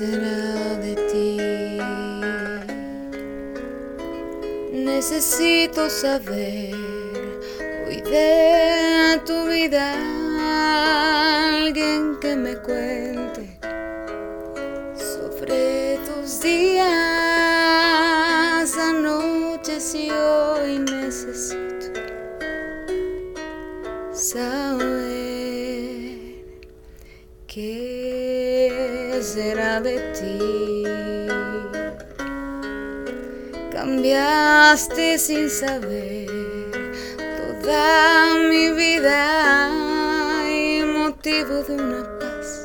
será de ti. Necesito saber hoy de tu vida alguien que me cuente sobre tus días, anoches y hoy necesito saber que será de ti. Cambiaste sin saber toda mi vida y motivo de una paz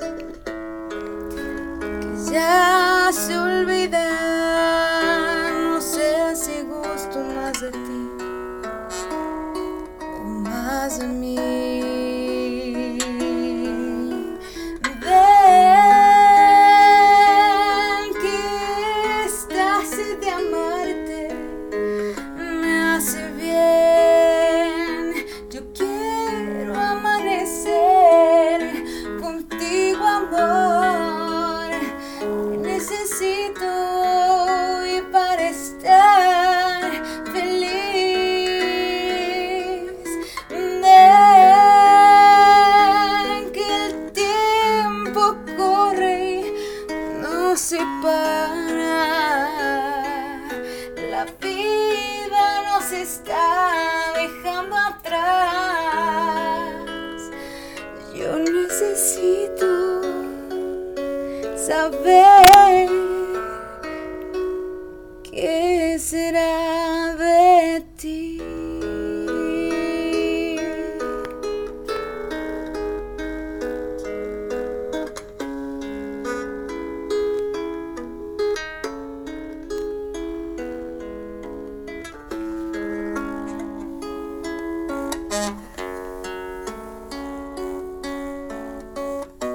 que ya se olvida. No sé si gusto más de ti o más de mí. No se para. La vida nos está dejando atrás. Yo necesito saber qué será. Yeah.